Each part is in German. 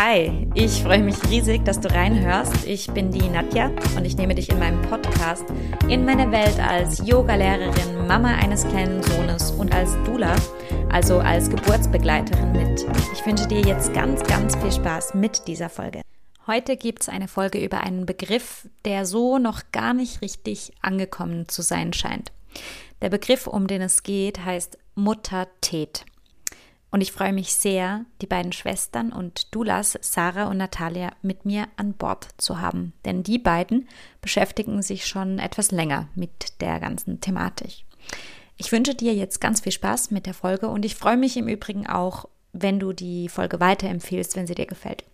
Hi, ich freue mich riesig, dass du reinhörst. Ich bin die Nadja und ich nehme dich in meinem Podcast in meine Welt als Yogalehrerin, Mama eines kleinen Sohnes und als Dula, also als Geburtsbegleiterin mit. Ich wünsche dir jetzt ganz, ganz viel Spaß mit dieser Folge. Heute gibt es eine Folge über einen Begriff, der so noch gar nicht richtig angekommen zu sein scheint. Der Begriff, um den es geht, heißt Muttertät. Und ich freue mich sehr, die beiden Schwestern und Dulas, Sarah und Natalia, mit mir an Bord zu haben. Denn die beiden beschäftigen sich schon etwas länger mit der ganzen Thematik. Ich wünsche dir jetzt ganz viel Spaß mit der Folge und ich freue mich im Übrigen auch, wenn du die Folge weiterempfehlst, wenn sie dir gefällt.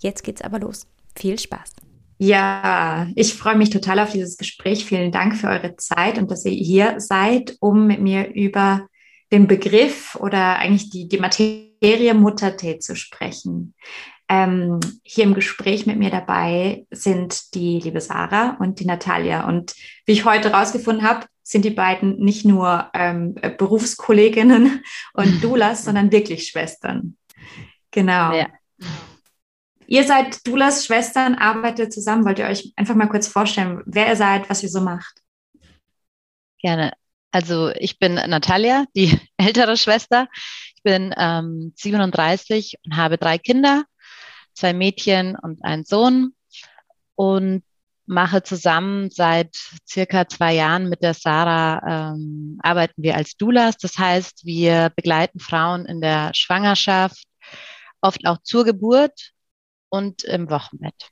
Jetzt geht's aber los. Viel Spaß. Ja, ich freue mich total auf dieses Gespräch. Vielen Dank für eure Zeit und dass ihr hier seid, um mit mir über den Begriff oder eigentlich die, die Materie Muttertät zu sprechen. Ähm, hier im Gespräch mit mir dabei sind die liebe Sarah und die Natalia. Und wie ich heute rausgefunden habe, sind die beiden nicht nur ähm, Berufskolleginnen und Doulas, sondern wirklich Schwestern. Genau. Ja. Ihr seid Doulas Schwestern, arbeitet zusammen. Wollt ihr euch einfach mal kurz vorstellen, wer ihr seid, was ihr so macht? Gerne. Also ich bin Natalia, die ältere Schwester. Ich bin ähm, 37 und habe drei Kinder, zwei Mädchen und einen Sohn und mache zusammen seit circa zwei Jahren mit der Sarah, ähm, arbeiten wir als Doulas. Das heißt, wir begleiten Frauen in der Schwangerschaft, oft auch zur Geburt und im Wochenbett.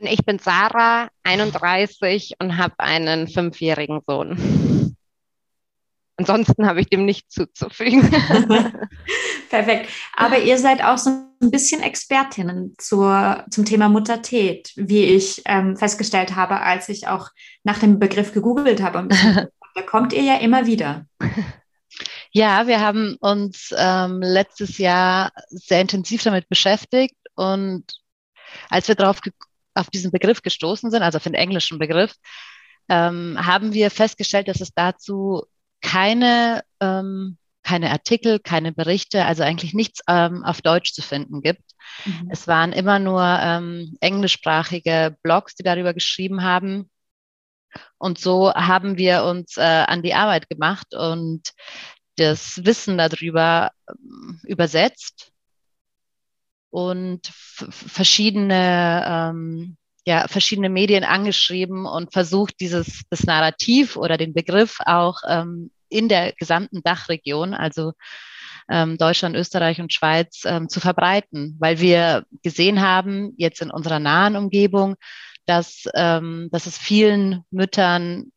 Und ich bin Sarah, 31 und habe einen fünfjährigen Sohn. Ansonsten habe ich dem nichts zuzufügen. Perfekt. Aber ihr seid auch so ein bisschen Expertinnen zur, zum Thema Muttertät, wie ich ähm, festgestellt habe, als ich auch nach dem Begriff gegoogelt habe. da kommt ihr ja immer wieder. Ja, wir haben uns ähm, letztes Jahr sehr intensiv damit beschäftigt und als wir darauf auf diesen Begriff gestoßen sind, also auf den englischen Begriff, ähm, haben wir festgestellt, dass es dazu keine, ähm, keine Artikel, keine Berichte, also eigentlich nichts ähm, auf Deutsch zu finden gibt. Mhm. Es waren immer nur ähm, englischsprachige Blogs, die darüber geschrieben haben. Und so haben wir uns äh, an die Arbeit gemacht und das Wissen darüber ähm, übersetzt und verschiedene, ähm, ja, verschiedene Medien angeschrieben und versucht, dieses, das Narrativ oder den Begriff auch ähm, in der gesamten Dachregion, also ähm, Deutschland, Österreich und Schweiz, ähm, zu verbreiten, weil wir gesehen haben, jetzt in unserer nahen Umgebung, dass, ähm, dass es vielen Müttern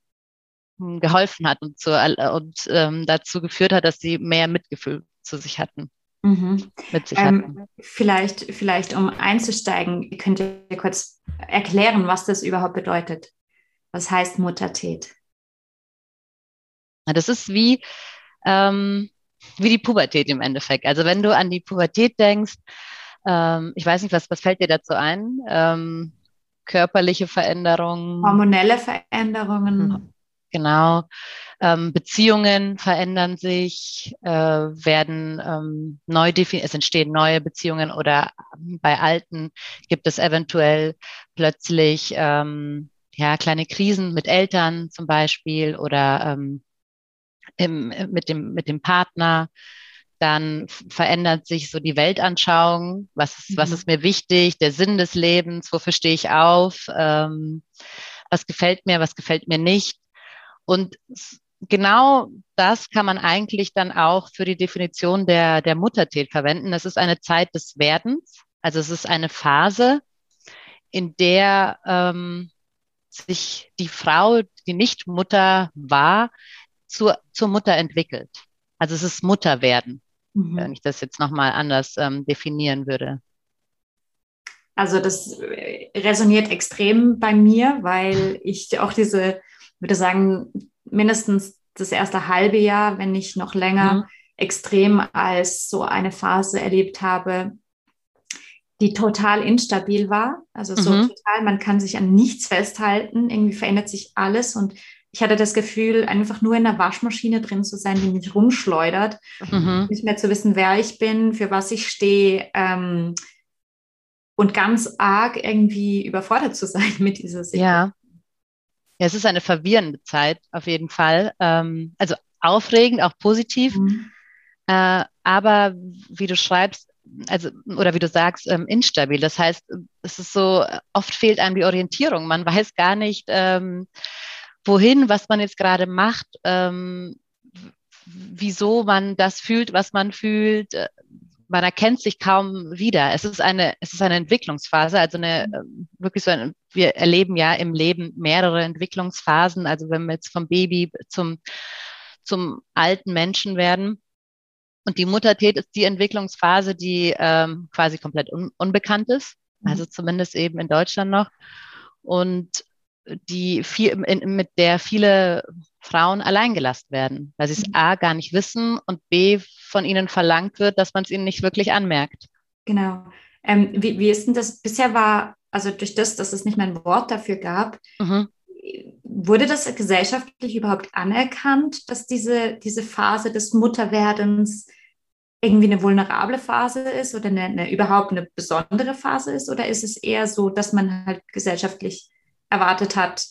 hm, geholfen hat und, zu, und ähm, dazu geführt hat, dass sie mehr Mitgefühl zu sich hatten. Mhm. Mit sich ähm, vielleicht, vielleicht, um einzusteigen, könnt ihr kurz erklären, was das überhaupt bedeutet. Was heißt Muttertät? Das ist wie, ähm, wie die Pubertät im Endeffekt. Also wenn du an die Pubertät denkst, ähm, ich weiß nicht, was, was fällt dir dazu ein? Ähm, körperliche Veränderungen. Hormonelle Veränderungen. Genau. Ähm, Beziehungen verändern sich, äh, werden ähm, neu definiert, es entstehen neue Beziehungen oder bei alten gibt es eventuell plötzlich ähm, ja, kleine Krisen mit Eltern zum Beispiel oder ähm, im, mit, dem, mit dem Partner. Dann verändert sich so die Weltanschauung. Was ist, mhm. was ist mir wichtig? Der Sinn des Lebens? Wofür stehe ich auf? Ähm, was gefällt mir? Was gefällt mir nicht? Und genau das kann man eigentlich dann auch für die Definition der, der Muttertät verwenden. Das ist eine Zeit des Werdens. Also es ist eine Phase, in der ähm, sich die Frau, die nicht Mutter war, zur, zur Mutter entwickelt. Also es ist Mutterwerden, mhm. wenn ich das jetzt nochmal anders ähm, definieren würde. Also das resoniert extrem bei mir, weil ich auch diese würde sagen, mindestens das erste halbe Jahr, wenn nicht noch länger, mhm. extrem als so eine Phase erlebt habe, die total instabil war. Also so mhm. total, man kann sich an nichts festhalten, irgendwie verändert sich alles und ich hatte das Gefühl, einfach nur in der Waschmaschine drin zu sein, die mich rumschleudert, mhm. nicht mehr zu wissen, wer ich bin, für was ich stehe ähm, und ganz arg irgendwie überfordert zu sein mit dieser Situation. Ja. Ja, es ist eine verwirrende Zeit auf jeden Fall. Ähm, also aufregend, auch positiv. Mhm. Äh, aber wie du schreibst, also oder wie du sagst, ähm, instabil. Das heißt, es ist so, oft fehlt einem die Orientierung. Man weiß gar nicht, ähm, wohin, was man jetzt gerade macht, ähm, wieso man das fühlt, was man fühlt. Man erkennt sich kaum wieder. Es ist eine, es ist eine Entwicklungsphase, also eine ähm, wirklich so ein, wir erleben ja im Leben mehrere Entwicklungsphasen. Also wenn wir jetzt vom Baby zum zum alten Menschen werden. Und die Muttertät ist die Entwicklungsphase, die ähm, quasi komplett un unbekannt ist, mhm. also zumindest eben in Deutschland noch. Und die viel, in, mit der viele Frauen alleingelassen werden, weil sie es. A gar nicht wissen und B von ihnen verlangt wird, dass man es ihnen nicht wirklich anmerkt. Genau. Ähm, wie, wie ist denn das? Bisher war, also durch das, dass es nicht mehr ein Wort dafür gab, mhm. wurde das gesellschaftlich überhaupt anerkannt, dass diese, diese Phase des Mutterwerdens irgendwie eine vulnerable Phase ist oder eine, eine, überhaupt eine besondere Phase ist? Oder ist es eher so, dass man halt gesellschaftlich erwartet hat,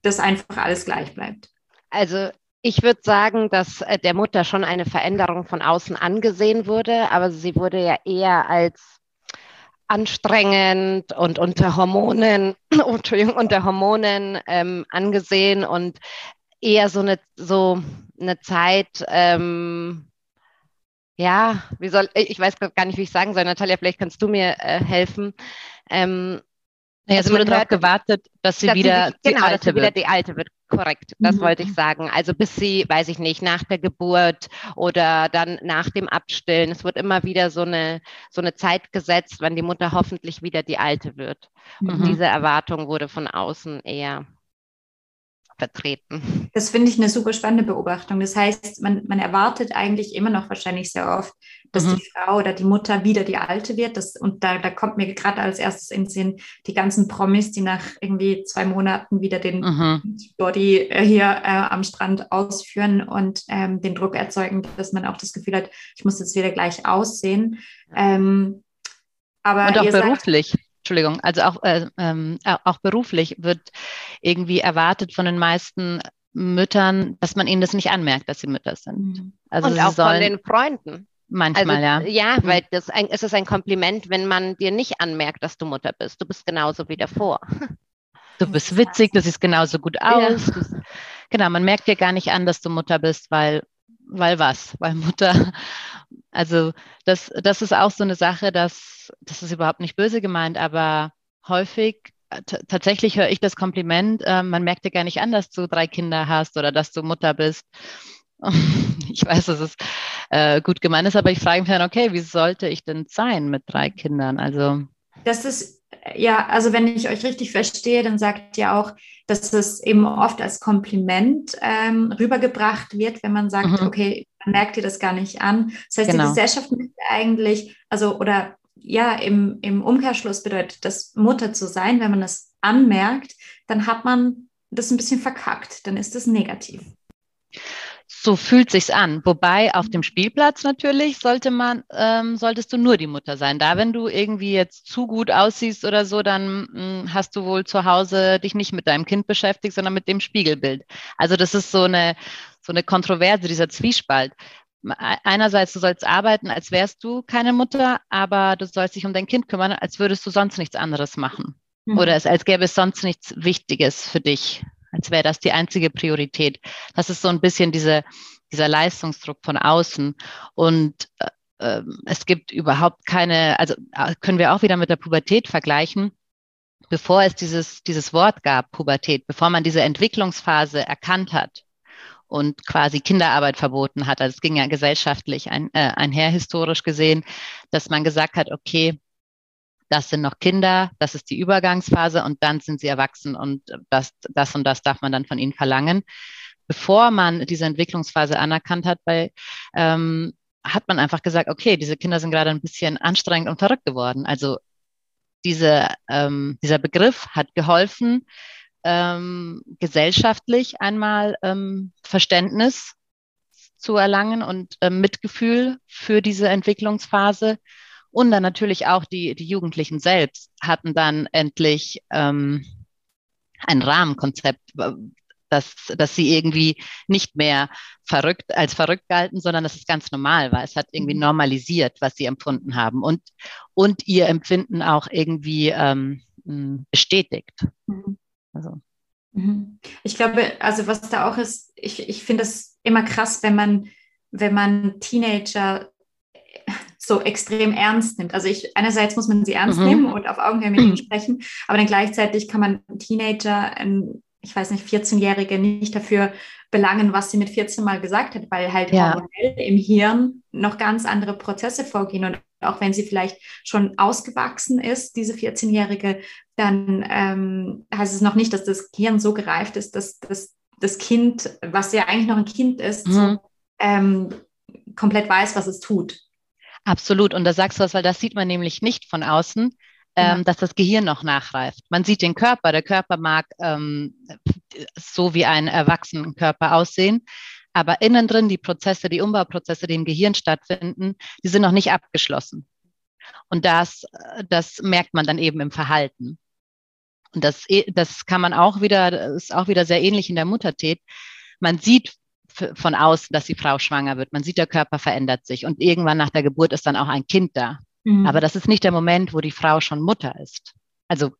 dass einfach alles gleich bleibt? Also ich würde sagen, dass äh, der Mutter schon eine Veränderung von außen angesehen wurde, aber sie wurde ja eher als anstrengend und unter Hormonen, unter Hormonen ähm, angesehen und eher so eine, so eine Zeit, ähm, ja, wie soll, ich weiß gar nicht, wie ich sagen soll. Natalia, vielleicht kannst du mir äh, helfen. Ähm, ja, es wurde darauf gewartet, dass sie dass wieder sie, die genau, alte dass sie wird. wieder die alte wird. Korrekt, das mhm. wollte ich sagen. Also bis sie, weiß ich nicht, nach der Geburt oder dann nach dem Abstillen. Es wird immer wieder so eine, so eine Zeit gesetzt, wann die Mutter hoffentlich wieder die alte wird. Und mhm. diese Erwartung wurde von außen eher vertreten. Das finde ich eine super spannende Beobachtung. Das heißt, man, man erwartet eigentlich immer noch wahrscheinlich sehr oft, dass mhm. die Frau oder die Mutter wieder die Alte wird. Das, und da, da kommt mir gerade als erstes in den Sinn die ganzen Promis, die nach irgendwie zwei Monaten wieder den mhm. Body äh, hier äh, am Strand ausführen und ähm, den Druck erzeugen, dass man auch das Gefühl hat, ich muss jetzt wieder gleich aussehen. Ähm, aber und auch beruflich. Sagt, Entschuldigung, also auch, äh, ähm, auch beruflich wird irgendwie erwartet von den meisten Müttern, dass man ihnen das nicht anmerkt, dass sie Mütter sind. Mhm. Also und auch von den Freunden. Manchmal, also, ja. Ja, mhm. weil das ein, es ist ein Kompliment, wenn man dir nicht anmerkt, dass du Mutter bist. Du bist genauso wie davor. Du bist witzig, du siehst genauso gut aus. Ja. Genau, man merkt dir gar nicht an, dass du Mutter bist, weil, weil was? Weil Mutter, also das, das ist auch so eine Sache, dass, das ist überhaupt nicht böse gemeint, aber häufig tatsächlich höre ich das Kompliment, äh, man merkt dir gar nicht an, dass du drei Kinder hast oder dass du Mutter bist. ich weiß, dass es äh, gut gemeint ist, aber ich frage mich dann, okay, wie sollte ich denn sein mit drei Kindern? Also. Das ist, ja, also wenn ich euch richtig verstehe, dann sagt ihr auch, dass es eben oft als Kompliment ähm, rübergebracht wird, wenn man sagt, mhm. okay, man merkt dir das gar nicht an. Das heißt, genau. die Gesellschaft möchte eigentlich, also oder ja, im, im Umkehrschluss bedeutet das, Mutter zu sein, wenn man das anmerkt, dann hat man das ein bisschen verkackt, dann ist das negativ. So fühlt sich's an. Wobei auf dem Spielplatz natürlich sollte man, ähm, solltest du nur die Mutter sein. Da, wenn du irgendwie jetzt zu gut aussiehst oder so, dann mh, hm, hast du wohl zu Hause dich nicht mit deinem Kind beschäftigt, sondern mit dem Spiegelbild. Also das ist so eine, so eine Kontroverse, dieser Zwiespalt einerseits, du sollst arbeiten, als wärst du keine Mutter, aber du sollst dich um dein Kind kümmern, als würdest du sonst nichts anderes machen. Mhm. Oder es, als gäbe es sonst nichts Wichtiges für dich, als wäre das die einzige Priorität. Das ist so ein bisschen diese, dieser Leistungsdruck von außen. Und äh, ähm, es gibt überhaupt keine, also äh, können wir auch wieder mit der Pubertät vergleichen. Bevor es dieses, dieses Wort gab, Pubertät, bevor man diese Entwicklungsphase erkannt hat, und quasi Kinderarbeit verboten hat. Also es ging ja gesellschaftlich ein, äh, einher historisch gesehen, dass man gesagt hat, okay, das sind noch Kinder, das ist die Übergangsphase und dann sind sie erwachsen und das, das und das darf man dann von ihnen verlangen. Bevor man diese Entwicklungsphase anerkannt hat, bei, ähm, hat man einfach gesagt, okay, diese Kinder sind gerade ein bisschen anstrengend und verrückt geworden. Also diese, ähm, dieser Begriff hat geholfen, ähm, gesellschaftlich einmal ähm, Verständnis zu erlangen und äh, Mitgefühl für diese Entwicklungsphase. Und dann natürlich auch die, die Jugendlichen selbst hatten dann endlich ähm, ein Rahmenkonzept, dass, dass sie irgendwie nicht mehr verrückt als verrückt galten, sondern dass es ganz normal war. Es hat irgendwie mhm. normalisiert, was sie empfunden haben und, und ihr Empfinden auch irgendwie ähm, bestätigt. Mhm. Also. Mhm. Ich glaube, also was da auch ist, ich, ich finde es immer krass, wenn man, wenn man Teenager so extrem ernst nimmt. Also ich, einerseits muss man sie ernst mhm. nehmen und auf Augenhöhe mit ihnen sprechen, aber dann gleichzeitig kann man Teenager, ein, ich weiß nicht, 14-Jährige nicht dafür belangen, was sie mit 14 mal gesagt hat, weil halt ja. hormonell im Hirn noch ganz andere Prozesse vorgehen und auch wenn sie vielleicht schon ausgewachsen ist, diese 14-Jährige, dann ähm, heißt es noch nicht, dass das Hirn so gereift ist, dass, dass das Kind, was ja eigentlich noch ein Kind ist, mhm. ähm, komplett weiß, was es tut. Absolut. Und da sagst du was, weil das sieht man nämlich nicht von außen, ähm, ja. dass das Gehirn noch nachreift. Man sieht den Körper. Der Körper mag ähm, so wie ein Erwachsenenkörper aussehen. Aber innen drin die Prozesse, die Umbauprozesse, die im Gehirn stattfinden, die sind noch nicht abgeschlossen. Und das, das merkt man dann eben im Verhalten. Und das, das kann man auch wieder, ist auch wieder sehr ähnlich in der Muttertät. Man sieht von außen, dass die Frau schwanger wird. Man sieht, der Körper verändert sich. Und irgendwann nach der Geburt ist dann auch ein Kind da. Mhm. Aber das ist nicht der Moment, wo die Frau schon Mutter ist. Also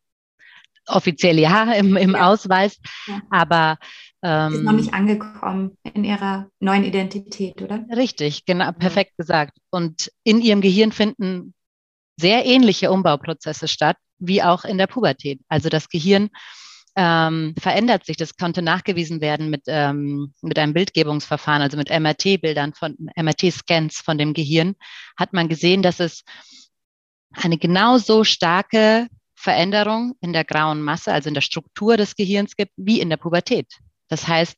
offiziell ja im, im ja. Ausweis, ja. aber ähm, ist noch nicht angekommen in ihrer neuen Identität, oder? Richtig, genau, perfekt gesagt. Und in ihrem Gehirn finden sehr ähnliche Umbauprozesse statt, wie auch in der Pubertät. Also das Gehirn ähm, verändert sich. Das konnte nachgewiesen werden mit, ähm, mit einem Bildgebungsverfahren, also mit MRT-Bildern von MRT-Scans von dem Gehirn, hat man gesehen, dass es eine genauso starke Veränderung in der grauen Masse, also in der Struktur des Gehirns gibt, wie in der Pubertät. Das heißt,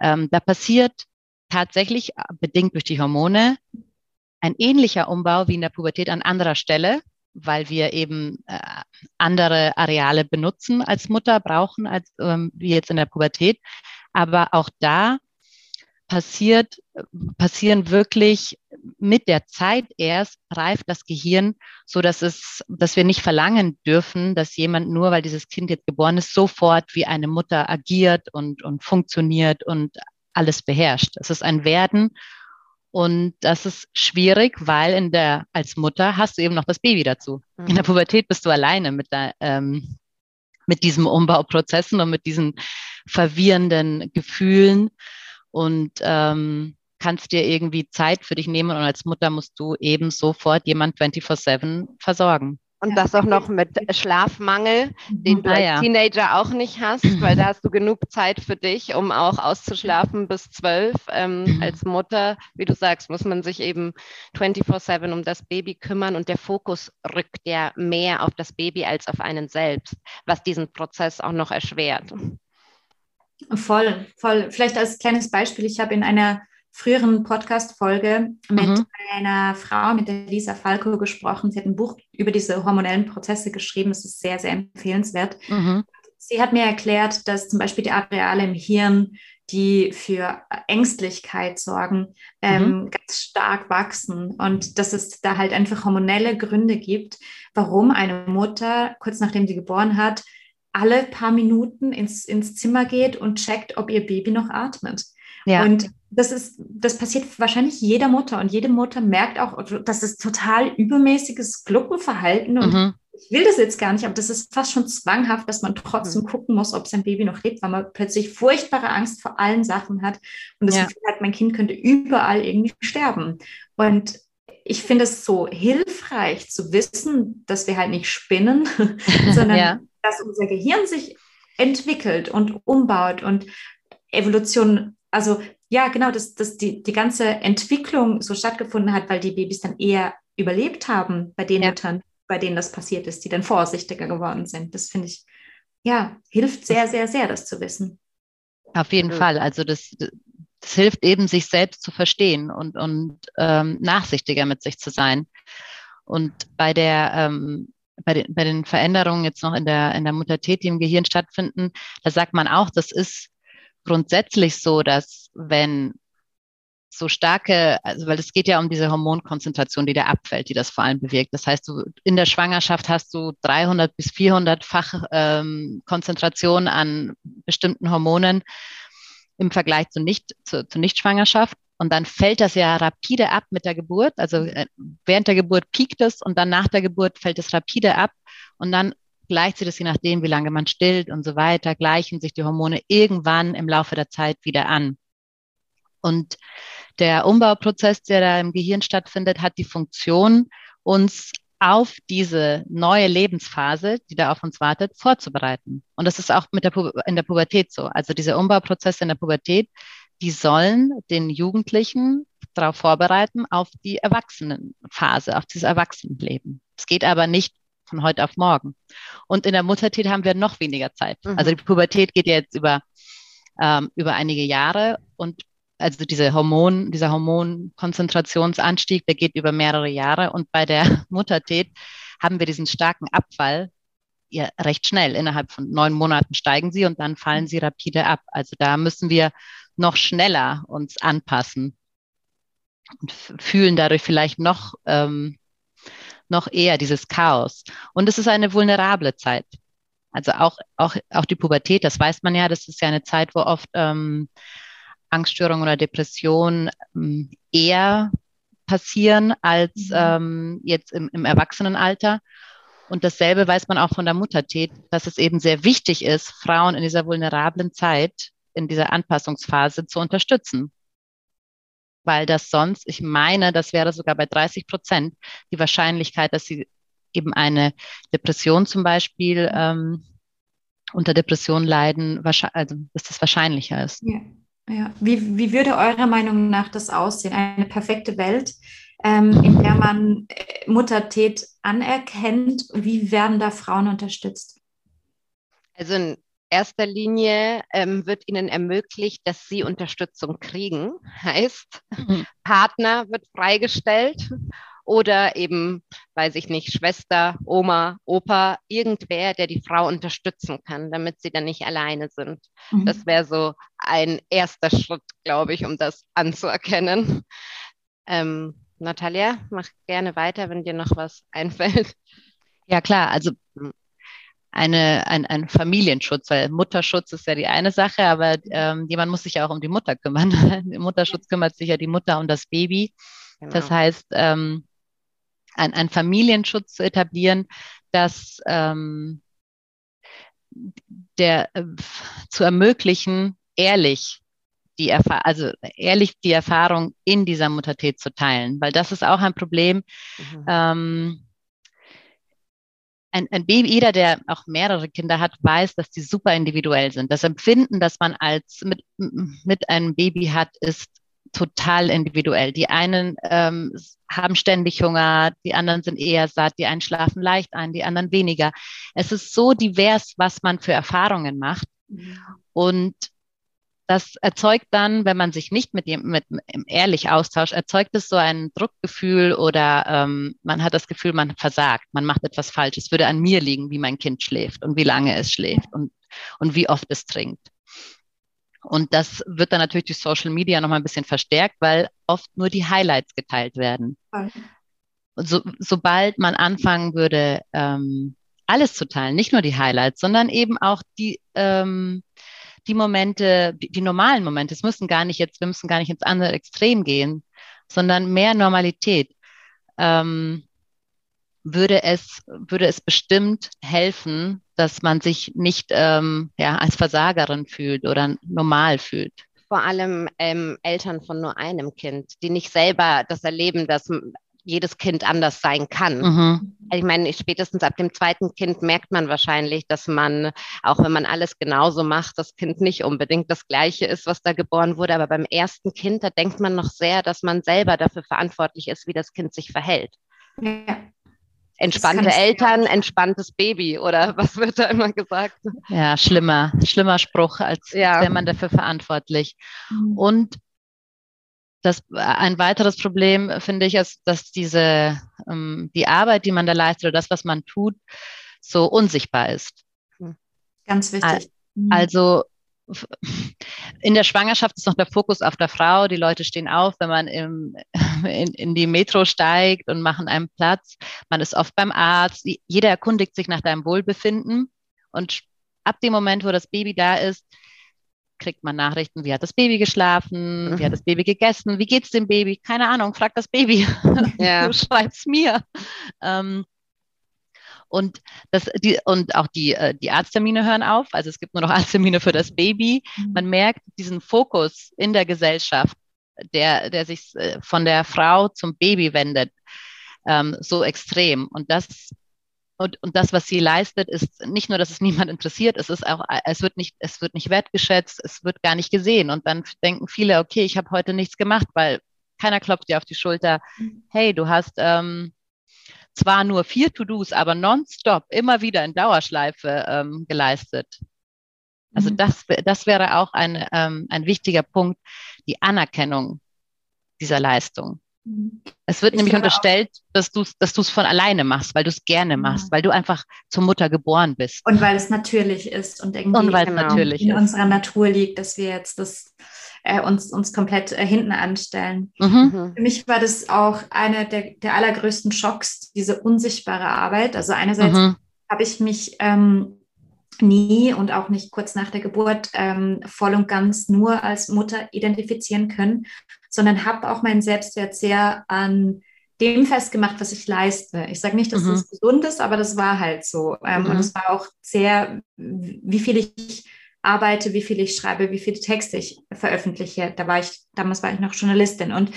ähm, da passiert tatsächlich, bedingt durch die Hormone, ein ähnlicher Umbau wie in der Pubertät an anderer Stelle, weil wir eben äh, andere Areale benutzen als Mutter, brauchen, als ähm, wie jetzt in der Pubertät. Aber auch da passiert, passieren wirklich mit der Zeit erst reift das Gehirn, so dass es, dass wir nicht verlangen dürfen, dass jemand nur, weil dieses Kind jetzt geboren ist, sofort wie eine Mutter agiert und, und funktioniert und alles beherrscht. Es ist ein Werden und das ist schwierig, weil in der, als Mutter hast du eben noch das Baby dazu. Mhm. In der mhm. Pubertät bist du alleine mit, der, ähm, mit diesem Umbauprozessen und mit diesen verwirrenden Gefühlen und ähm, kannst dir irgendwie Zeit für dich nehmen und als Mutter musst du eben sofort jemand 24-7 versorgen. Und das auch noch mit Schlafmangel, den du ah, als ja. Teenager auch nicht hast, weil da hast du genug Zeit für dich, um auch auszuschlafen bis zwölf. Ähm, als Mutter, wie du sagst, muss man sich eben 24-7 um das Baby kümmern und der Fokus rückt ja mehr auf das Baby als auf einen selbst, was diesen Prozess auch noch erschwert. Voll, voll. Vielleicht als kleines Beispiel, ich habe in einer früheren Podcast-Folge mit mhm. einer Frau, mit der Lisa Falco gesprochen. Sie hat ein Buch über diese hormonellen Prozesse geschrieben. Es ist sehr, sehr empfehlenswert. Mhm. Sie hat mir erklärt, dass zum Beispiel die Areale im Hirn, die für Ängstlichkeit sorgen, ähm, mhm. ganz stark wachsen und dass es da halt einfach hormonelle Gründe gibt, warum eine Mutter kurz nachdem sie geboren hat, alle paar Minuten ins, ins Zimmer geht und checkt, ob ihr Baby noch atmet. Ja. Und das ist, das passiert wahrscheinlich jeder Mutter und jede Mutter merkt auch, dass es total übermäßiges Gluckenverhalten und mhm. ich will das jetzt gar nicht, aber das ist fast schon zwanghaft, dass man trotzdem mhm. gucken muss, ob sein Baby noch lebt, weil man plötzlich furchtbare Angst vor allen Sachen hat und das ja. Gefühl hat, mein Kind könnte überall irgendwie sterben. Und ich finde es so hilfreich zu wissen, dass wir halt nicht spinnen, sondern ja. dass unser Gehirn sich entwickelt und umbaut und Evolution, also ja, genau, dass, dass die, die ganze Entwicklung so stattgefunden hat, weil die Babys dann eher überlebt haben bei den ja. Müttern, bei denen das passiert ist, die dann vorsichtiger geworden sind. Das finde ich, ja, hilft sehr, sehr, sehr, das zu wissen. Auf jeden mhm. Fall. Also das, das hilft eben, sich selbst zu verstehen und, und ähm, nachsichtiger mit sich zu sein. Und bei der, ähm, bei den, bei den Veränderungen jetzt noch in der, in der Muttertät, die im Gehirn stattfinden, da sagt man auch, das ist grundsätzlich so, dass wenn so starke, also weil es geht ja um diese Hormonkonzentration, die da abfällt, die das vor allem bewirkt. Das heißt, du in der Schwangerschaft hast du 300 bis 400-fach ähm, Konzentration an bestimmten Hormonen im Vergleich zu nicht zu, zu Nichtschwangerschaft. Und dann fällt das ja rapide ab mit der Geburt. Also äh, während der Geburt piekt es und dann nach der Geburt fällt es rapide ab und dann gleicht sich das je nachdem, wie lange man stillt und so weiter, gleichen sich die Hormone irgendwann im Laufe der Zeit wieder an. Und der Umbauprozess, der da im Gehirn stattfindet, hat die Funktion, uns auf diese neue Lebensphase, die da auf uns wartet, vorzubereiten. Und das ist auch mit der in der Pubertät so. Also diese Umbauprozesse in der Pubertät, die sollen den Jugendlichen darauf vorbereiten auf die Erwachsenenphase, auf dieses Erwachsenenleben. Es geht aber nicht von heute auf morgen. Und in der Muttertät haben wir noch weniger Zeit. Mhm. Also die Pubertät geht ja jetzt über, ähm, über einige Jahre und also diese Hormon, dieser Hormonkonzentrationsanstieg, der geht über mehrere Jahre. Und bei der Muttertät haben wir diesen starken Abfall ja, recht schnell. Innerhalb von neun Monaten steigen sie und dann fallen sie rapide ab. Also da müssen wir noch schneller uns anpassen und fühlen dadurch vielleicht noch, ähm, noch eher dieses Chaos. Und es ist eine vulnerable Zeit. Also auch, auch, auch die Pubertät, das weiß man ja, das ist ja eine Zeit, wo oft ähm, Angststörung oder Depression ähm, eher passieren als mhm. ähm, jetzt im, im Erwachsenenalter. Und dasselbe weiß man auch von der Muttertät, dass es eben sehr wichtig ist, Frauen in dieser vulnerablen Zeit, in dieser Anpassungsphase zu unterstützen. Weil das sonst, ich meine, das wäre sogar bei 30 Prozent die Wahrscheinlichkeit, dass sie eben eine Depression zum Beispiel ähm, unter Depression leiden, also dass das wahrscheinlicher ist. Ja. Ja, wie, wie würde eurer Meinung nach das aussehen? Eine perfekte Welt, ähm, in der man äh, Muttertät anerkennt. Wie werden da Frauen unterstützt? Also in erster Linie ähm, wird ihnen ermöglicht, dass sie Unterstützung kriegen. Heißt, mhm. Partner wird freigestellt oder eben, weiß ich nicht, Schwester, Oma, Opa, irgendwer, der die Frau unterstützen kann, damit sie dann nicht alleine sind. Mhm. Das wäre so ein erster Schritt, glaube ich, um das anzuerkennen. Ähm, Natalia, mach gerne weiter, wenn dir noch was einfällt. Ja, klar, also eine, ein, ein Familienschutz, weil Mutterschutz ist ja die eine Sache, aber ähm, jemand muss sich ja auch um die Mutter kümmern. Im Mutterschutz kümmert sich ja die Mutter um das Baby. Genau. Das heißt, ähm, ein, ein Familienschutz zu etablieren, dass ähm, der äh, zu ermöglichen, ehrlich die Erfahrung, also ehrlich die Erfahrung in dieser Muttertät zu teilen, weil das ist auch ein Problem. Mhm. Ähm, ein, ein Baby, jeder, der auch mehrere Kinder hat, weiß, dass die super individuell sind. Das Empfinden, das man als mit, mit einem Baby hat, ist total individuell. Die einen ähm, haben ständig Hunger, die anderen sind eher satt, die einen schlafen leicht ein, die anderen weniger. Es ist so divers, was man für Erfahrungen macht. Mhm. Und das erzeugt dann, wenn man sich nicht mit dem mit, mit ehrlich austauscht, erzeugt es so ein Druckgefühl oder ähm, man hat das Gefühl, man versagt, man macht etwas falsch. Es würde an mir liegen, wie mein Kind schläft und wie lange es schläft und, und wie oft es trinkt. Und das wird dann natürlich durch Social Media nochmal ein bisschen verstärkt, weil oft nur die Highlights geteilt werden. Und so, sobald man anfangen würde, ähm, alles zu teilen, nicht nur die Highlights, sondern eben auch die, ähm, die Momente, die, die normalen Momente, es müssen gar nicht jetzt, wir müssen gar nicht ins andere Extrem gehen, sondern mehr Normalität. Ähm, würde es, würde es bestimmt helfen, dass man sich nicht ähm, ja, als Versagerin fühlt oder normal fühlt. Vor allem ähm, Eltern von nur einem Kind, die nicht selber das erleben, dass jedes Kind anders sein kann. Mhm. Ich meine, spätestens ab dem zweiten Kind merkt man wahrscheinlich, dass man, auch wenn man alles genauso macht, das Kind nicht unbedingt das Gleiche ist, was da geboren wurde. Aber beim ersten Kind, da denkt man noch sehr, dass man selber dafür verantwortlich ist, wie das Kind sich verhält. Ja entspannte Eltern, entspanntes Baby oder was wird da immer gesagt? Ja, schlimmer, schlimmer Spruch, als ja. wäre man dafür verantwortlich. Mhm. Und das, ein weiteres Problem finde ich ist, dass diese, ähm, die Arbeit, die man da leistet oder das, was man tut, so unsichtbar ist. Ganz wichtig. Mhm. Also in der Schwangerschaft ist noch der Fokus auf der Frau. Die Leute stehen auf, wenn man im, in, in, die Metro steigt und machen einen Platz. Man ist oft beim Arzt. Jeder erkundigt sich nach deinem Wohlbefinden. Und ab dem Moment, wo das Baby da ist, kriegt man Nachrichten, wie hat das Baby geschlafen, wie hat das Baby gegessen, wie geht's dem Baby? Keine Ahnung, frag das Baby. Ja. du schreibst mir. Ähm, und, das, die, und auch die, äh, die Arzttermine hören auf. Also es gibt nur noch Arzttermine für das Baby. Mhm. Man merkt diesen Fokus in der Gesellschaft, der, der sich äh, von der Frau zum Baby wendet, ähm, so extrem. Und das und, und das, was sie leistet, ist nicht nur, dass es niemand interessiert, es ist auch, es wird nicht, es wird nicht wertgeschätzt, es wird gar nicht gesehen. Und dann denken viele, okay, ich habe heute nichts gemacht, weil keiner klopft dir auf die Schulter. Mhm. Hey, du hast ähm, zwar nur vier To-Dos, aber nonstop immer wieder in Dauerschleife ähm, geleistet. Also mhm. das, das wäre auch ein, ähm, ein wichtiger Punkt, die Anerkennung dieser Leistung. Mhm. Es wird ich nämlich unterstellt, dass du es dass du's von alleine machst, weil du es gerne machst, ja. weil du einfach zur Mutter geboren bist. Und weil es natürlich ist und irgendwie und weil es natürlich in ist. unserer Natur liegt, dass wir jetzt das äh, uns, uns komplett äh, hinten anstellen. Mhm. mhm. Für mich war das auch einer der, der allergrößten Schocks, diese unsichtbare Arbeit. Also einerseits mhm. habe ich mich ähm, nie und auch nicht kurz nach der Geburt ähm, voll und ganz nur als Mutter identifizieren können, sondern habe auch meinen Selbstwert sehr an dem festgemacht, was ich leiste. Ich sage nicht, dass mhm. das gesund ist, aber das war halt so. Ähm, mhm. Und es war auch sehr, wie viel ich arbeite, wie viel ich schreibe, wie viele Texte ich veröffentliche. Da war ich, damals war ich noch Journalistin und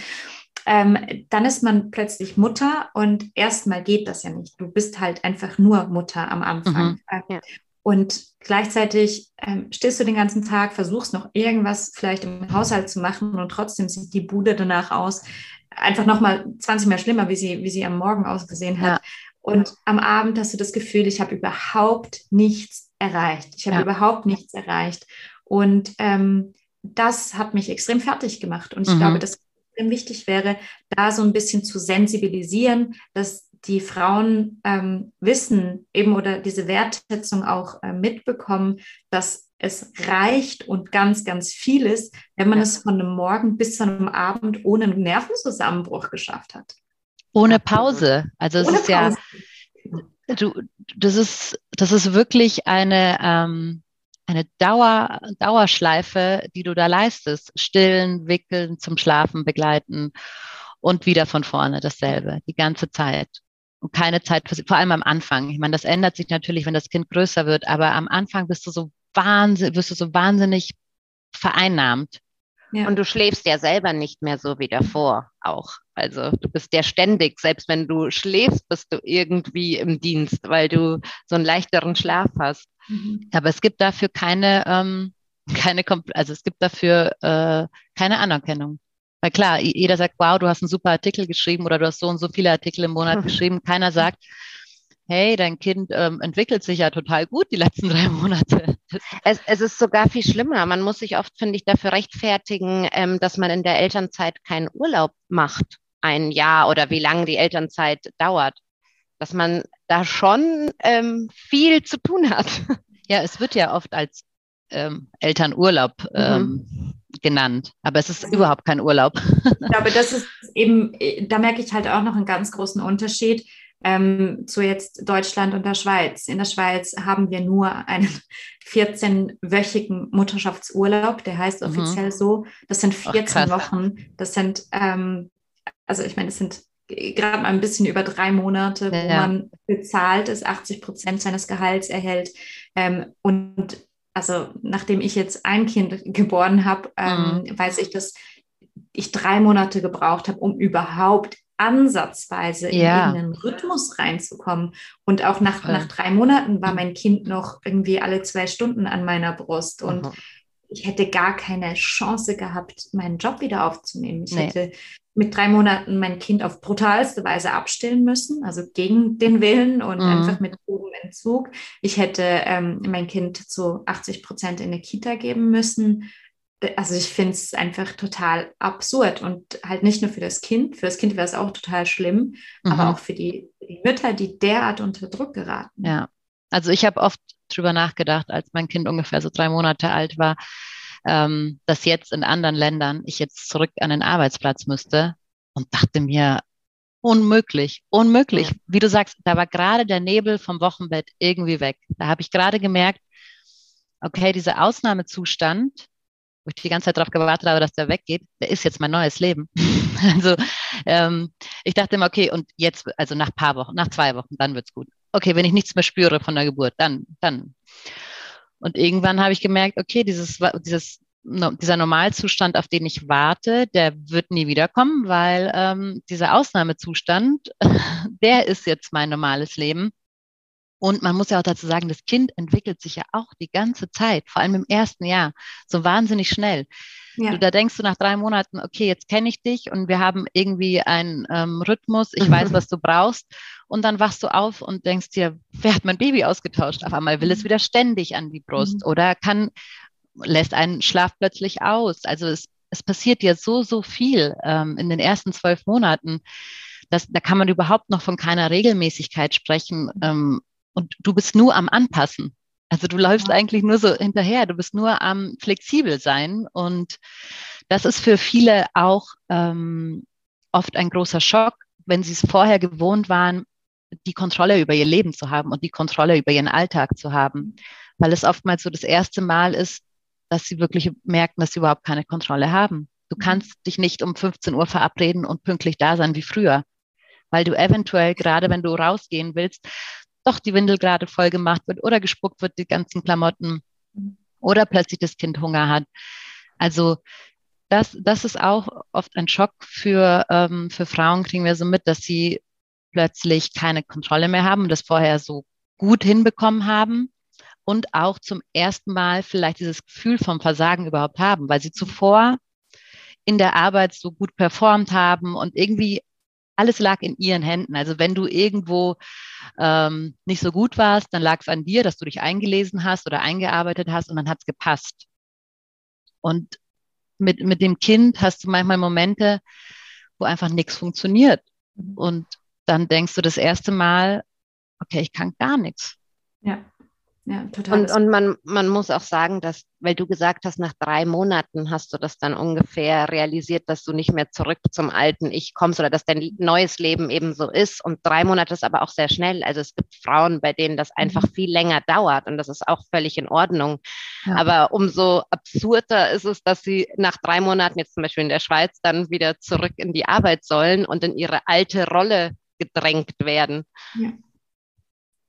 ähm, dann ist man plötzlich Mutter und erstmal geht das ja nicht. Du bist halt einfach nur Mutter am Anfang. Mhm. Äh, ja. Und gleichzeitig ähm, stehst du den ganzen Tag, versuchst noch irgendwas vielleicht im Haushalt zu machen und trotzdem sieht die Bude danach aus, einfach nochmal 20 Mal schlimmer, wie sie, wie sie am Morgen ausgesehen hat. Ja. Und am Abend hast du das Gefühl, ich habe überhaupt nichts erreicht. Ich habe ja. überhaupt nichts erreicht. Und ähm, das hat mich extrem fertig gemacht. Und ich mhm. glaube, dass extrem wichtig wäre, da so ein bisschen zu sensibilisieren, dass die Frauen ähm, wissen eben oder diese Wertschätzung auch äh, mitbekommen, dass es reicht und ganz, ganz viel ist, wenn man ja. es von einem Morgen bis zu einem Abend ohne einen Nervenzusammenbruch geschafft hat. Ohne Pause. Also es ohne ist Pause. ja Du, das ist, das ist wirklich eine, ähm, eine Dauer, Dauerschleife, die du da leistest. Stillen, wickeln, zum Schlafen begleiten und wieder von vorne dasselbe, die ganze Zeit. Und keine Zeit, für, vor allem am Anfang. Ich meine, das ändert sich natürlich, wenn das Kind größer wird, aber am Anfang bist du so wahnsinnig, wirst du so wahnsinnig vereinnahmt. Ja. Und du schläfst ja selber nicht mehr so wie davor auch. Also du bist ja ständig, selbst wenn du schläfst, bist du irgendwie im Dienst, weil du so einen leichteren Schlaf hast. Mhm. Aber es gibt dafür keine, ähm, keine, also es gibt dafür äh, keine Anerkennung. Weil klar, jeder sagt, wow, du hast einen super Artikel geschrieben oder du hast so und so viele Artikel im Monat geschrieben. Keiner sagt, hey, dein Kind ähm, entwickelt sich ja total gut die letzten drei Monate. Es, es ist sogar viel schlimmer. Man muss sich oft, finde ich, dafür rechtfertigen, ähm, dass man in der Elternzeit keinen Urlaub macht, ein Jahr oder wie lange die Elternzeit dauert. Dass man da schon ähm, viel zu tun hat. Ja, es wird ja oft als ähm, Elternurlaub mhm. Genannt, aber es ist überhaupt kein Urlaub. Ich glaube, das ist eben, da merke ich halt auch noch einen ganz großen Unterschied ähm, zu jetzt Deutschland und der Schweiz. In der Schweiz haben wir nur einen 14-wöchigen Mutterschaftsurlaub, der heißt mhm. offiziell mhm. so. Das sind 14 Ach, Wochen. Das sind, ähm, also ich meine, das sind gerade mal ein bisschen über drei Monate, wo ja. man bezahlt ist, 80 Prozent seines Gehalts erhält. Ähm, und also nachdem ich jetzt ein Kind geboren habe, ähm, mhm. weiß ich, dass ich drei Monate gebraucht habe, um überhaupt ansatzweise ja. in einen Rhythmus reinzukommen. Und auch nach, nach drei Monaten war mein Kind noch irgendwie alle zwei Stunden an meiner Brust. Und mhm. ich hätte gar keine Chance gehabt, meinen Job wieder aufzunehmen. Ich nee. hätte mit drei Monaten mein Kind auf brutalste Weise abstillen müssen, also gegen den Willen und mhm. einfach mit hohem Entzug. Ich hätte ähm, mein Kind zu 80 Prozent in eine Kita geben müssen. also ich finde es einfach total absurd und halt nicht nur für das Kind, für das Kind wäre es auch total schlimm, mhm. aber auch für die, die, Mütter, die derart unter Druck geraten. Ja, also ich habe oft drüber nachgedacht, als mein Kind ungefähr so drei Monate alt war, ähm, dass jetzt in anderen Ländern ich jetzt zurück an den Arbeitsplatz müsste und dachte mir, unmöglich, unmöglich. Wie du sagst, da war gerade der Nebel vom Wochenbett irgendwie weg. Da habe ich gerade gemerkt, okay, dieser Ausnahmezustand, wo ich die ganze Zeit darauf gewartet habe, dass der weggeht, der ist jetzt mein neues Leben. also ähm, ich dachte immer, okay, und jetzt, also nach paar Wochen, nach zwei Wochen, dann wird's gut. Okay, wenn ich nichts mehr spüre von der Geburt, dann, dann. Und irgendwann habe ich gemerkt, okay, dieses, dieses, dieser Normalzustand, auf den ich warte, der wird nie wiederkommen, weil ähm, dieser Ausnahmezustand, der ist jetzt mein normales Leben. Und man muss ja auch dazu sagen, das Kind entwickelt sich ja auch die ganze Zeit, vor allem im ersten Jahr, so wahnsinnig schnell. Ja. Du, da denkst du nach drei Monaten, okay, jetzt kenne ich dich und wir haben irgendwie einen ähm, Rhythmus, ich mhm. weiß, was du brauchst. Und dann wachst du auf und denkst dir, wer hat mein Baby ausgetauscht? Auf einmal will es mhm. wieder ständig an die Brust mhm. oder kann, lässt einen Schlaf plötzlich aus. Also es, es passiert ja so, so viel ähm, in den ersten zwölf Monaten. Das, da kann man überhaupt noch von keiner Regelmäßigkeit sprechen. Ähm, und du bist nur am Anpassen. Also du läufst eigentlich nur so hinterher, du bist nur am flexibel sein. Und das ist für viele auch ähm, oft ein großer Schock, wenn sie es vorher gewohnt waren, die Kontrolle über ihr Leben zu haben und die Kontrolle über ihren Alltag zu haben. Weil es oftmals so das erste Mal ist, dass sie wirklich merken, dass sie überhaupt keine Kontrolle haben. Du mhm. kannst dich nicht um 15 Uhr verabreden und pünktlich da sein wie früher, weil du eventuell, gerade wenn du rausgehen willst, doch die Windel gerade voll gemacht wird oder gespuckt wird, die ganzen Klamotten oder plötzlich das Kind Hunger hat. Also das, das ist auch oft ein Schock für, ähm, für Frauen, kriegen wir so mit, dass sie plötzlich keine Kontrolle mehr haben und das vorher so gut hinbekommen haben und auch zum ersten Mal vielleicht dieses Gefühl vom Versagen überhaupt haben, weil sie zuvor in der Arbeit so gut performt haben und irgendwie alles lag in ihren Händen. Also wenn du irgendwo ähm, nicht so gut warst, dann lag es an dir, dass du dich eingelesen hast oder eingearbeitet hast und dann hat es gepasst. Und mit, mit dem Kind hast du manchmal Momente, wo einfach nichts funktioniert. Mhm. Und dann denkst du das erste Mal, okay, ich kann gar nichts. Ja. Ja, total. Und, und man, man muss auch sagen, dass, weil du gesagt hast, nach drei Monaten hast du das dann ungefähr realisiert, dass du nicht mehr zurück zum alten Ich kommst oder dass dein neues Leben eben so ist. Und drei Monate ist aber auch sehr schnell. Also es gibt Frauen, bei denen das einfach mhm. viel länger dauert und das ist auch völlig in Ordnung. Ja. Aber umso absurder ist es, dass sie nach drei Monaten jetzt zum Beispiel in der Schweiz dann wieder zurück in die Arbeit sollen und in ihre alte Rolle gedrängt werden. Ja.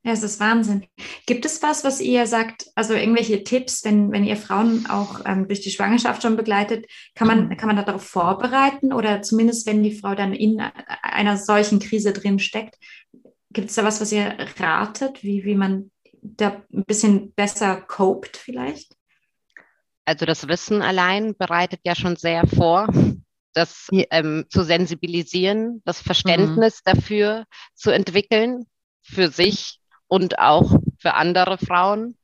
Ja, es ist Wahnsinn. Gibt es was, was ihr sagt, also irgendwelche Tipps, wenn, wenn ihr Frauen auch ähm, durch die Schwangerschaft schon begleitet, kann man, mhm. kann man darauf vorbereiten oder zumindest, wenn die Frau dann in einer solchen Krise drin steckt, gibt es da was, was ihr ratet, wie, wie man da ein bisschen besser copt vielleicht? Also das Wissen allein bereitet ja schon sehr vor, das ähm, zu sensibilisieren, das Verständnis mhm. dafür zu entwickeln, für sich und auch für andere Frauen.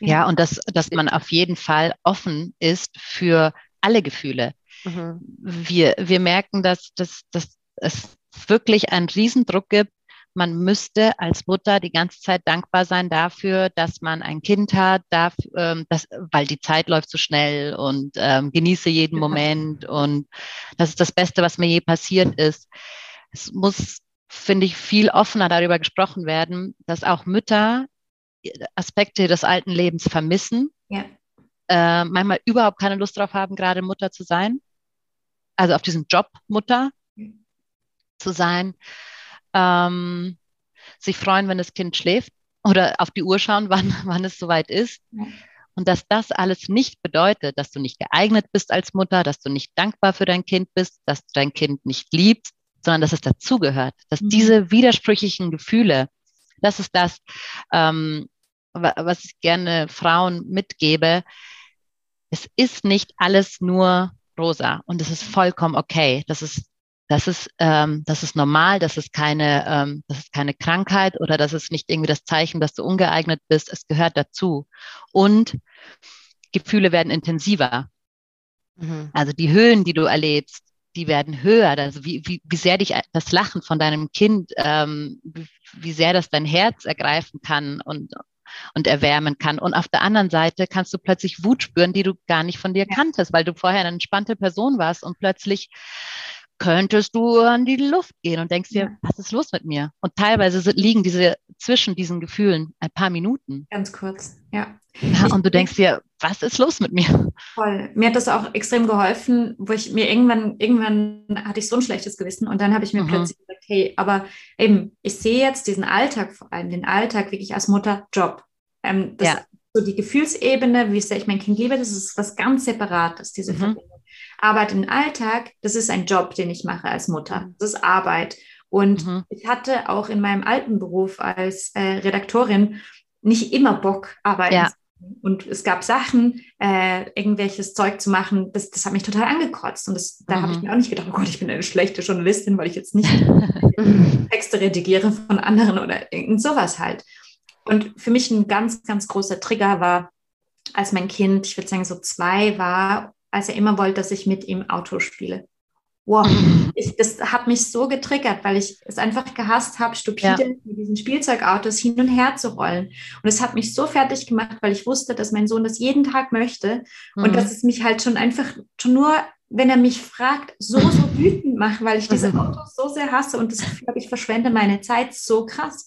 Ja, und dass, dass man auf jeden Fall offen ist für alle Gefühle. Mhm. Wir, wir merken, dass, dass, dass es wirklich einen Riesendruck gibt. Man müsste als Mutter die ganze Zeit dankbar sein dafür, dass man ein Kind hat, darf, ähm, dass, weil die Zeit läuft so schnell und ähm, genieße jeden Moment und das ist das Beste, was mir je passiert ist. Es muss finde ich, viel offener darüber gesprochen werden, dass auch Mütter Aspekte des alten Lebens vermissen, ja. äh, manchmal überhaupt keine Lust darauf haben, gerade Mutter zu sein, also auf diesen Job Mutter mhm. zu sein, ähm, sich freuen, wenn das Kind schläft oder auf die Uhr schauen, wann, wann es soweit ist. Ja. Und dass das alles nicht bedeutet, dass du nicht geeignet bist als Mutter, dass du nicht dankbar für dein Kind bist, dass du dein Kind nicht liebst, sondern dass es dazugehört, dass mhm. diese widersprüchlichen Gefühle, das ist das, ähm, was ich gerne Frauen mitgebe. Es ist nicht alles nur rosa und es ist vollkommen okay. Das ist das ist, ähm, das ist normal, das ist keine, ähm, das ist keine Krankheit oder das ist nicht irgendwie das Zeichen, dass du ungeeignet bist. Es gehört dazu. Und Gefühle werden intensiver. Mhm. Also die Höhen, die du erlebst, die werden höher. Also wie, wie, wie sehr dich das Lachen von deinem Kind, ähm, wie sehr das dein Herz ergreifen kann und, und erwärmen kann. Und auf der anderen Seite kannst du plötzlich Wut spüren, die du gar nicht von dir kanntest, weil du vorher eine entspannte Person warst und plötzlich könntest du an die Luft gehen und denkst dir, ja. was ist los mit mir? Und teilweise liegen diese zwischen diesen Gefühlen ein paar Minuten. Ganz kurz, ja. ja und du denkst dir, was ist los mit mir? Voll. Mir hat das auch extrem geholfen, wo ich mir irgendwann, irgendwann hatte ich so ein schlechtes Gewissen und dann habe ich mir mhm. plötzlich gesagt, hey, aber eben, ich sehe jetzt diesen Alltag vor allem, den Alltag wirklich als Mutter, Job. Ähm, das ja. so die Gefühlsebene, wie sehr ich mein Kind liebe, das ist was ganz Separates, diese mhm. Verbindung. Aber den Alltag, das ist ein Job, den ich mache als Mutter. Mhm. Das ist Arbeit. Und mhm. ich hatte auch in meinem alten Beruf als äh, Redaktorin nicht immer Bock, arbeiten ja. Und es gab Sachen, äh, irgendwelches Zeug zu machen, das, das hat mich total angekotzt. Und das, da mhm. habe ich mir auch nicht gedacht, oh Gott, ich bin eine schlechte Journalistin, weil ich jetzt nicht Texte redigiere von anderen oder irgend sowas halt. Und für mich ein ganz, ganz großer Trigger war, als mein Kind, ich würde sagen so zwei war als er immer wollte, dass ich mit ihm Auto spiele. Wow, ich, das hat mich so getriggert, weil ich es einfach gehasst habe, stupide ja. mit diesen Spielzeugautos hin und her zu rollen. Und es hat mich so fertig gemacht, weil ich wusste, dass mein Sohn das jeden Tag möchte mhm. und dass es mich halt schon einfach, schon nur, wenn er mich fragt, so, so wütend macht, weil ich diese mhm. Autos so sehr hasse und das Gefühl habe, ich verschwende meine Zeit so krass.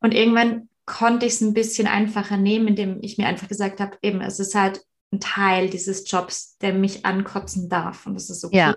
Und irgendwann konnte ich es ein bisschen einfacher nehmen, indem ich mir einfach gesagt habe, eben, es ist halt ein Teil dieses Jobs, der mich ankotzen darf. Und das ist okay. Ja.